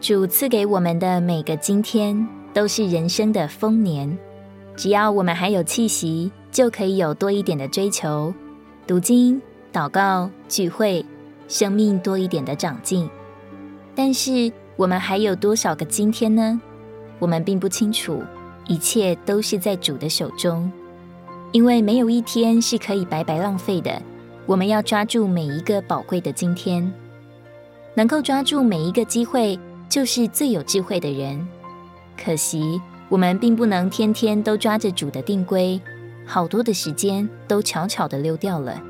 主赐给我们的每个今天都是人生的丰年，只要我们还有气息，就可以有多一点的追求，读经、祷告、聚会，生命多一点的长进。但是，我们还有多少个今天呢？我们并不清楚。一切都是在主的手中，因为没有一天是可以白白浪费的。我们要抓住每一个宝贵的今天，能够抓住每一个机会，就是最有智慧的人。可惜我们并不能天天都抓着主的定规，好多的时间都悄悄的溜掉了。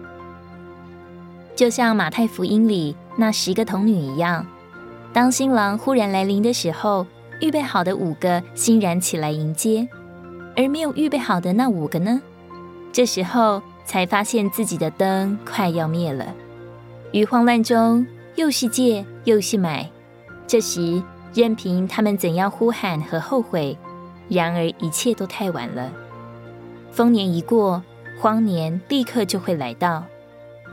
就像马太福音里那十个童女一样，当新郎忽然来临的时候。预备好的五个欣然起来迎接，而没有预备好的那五个呢？这时候才发现自己的灯快要灭了，于慌乱中又是借又是买。这时任凭他们怎样呼喊和后悔，然而一切都太晚了。丰年一过，荒年立刻就会来到。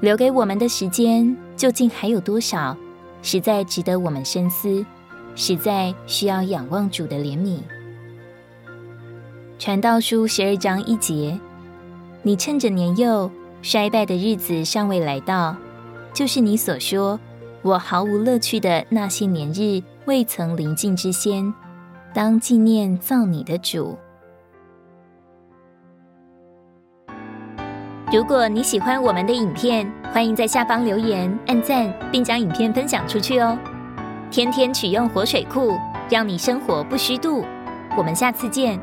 留给我们的时间究竟还有多少？实在值得我们深思。实在需要仰望主的怜悯。传道书十二章一节：你趁着年幼衰败的日子尚未来到，就是你所说我毫无乐趣的那些年日未曾临近之先，当纪念造你的主。如果你喜欢我们的影片，欢迎在下方留言、按赞，并将影片分享出去哦。天天取用活水库，让你生活不虚度。我们下次见。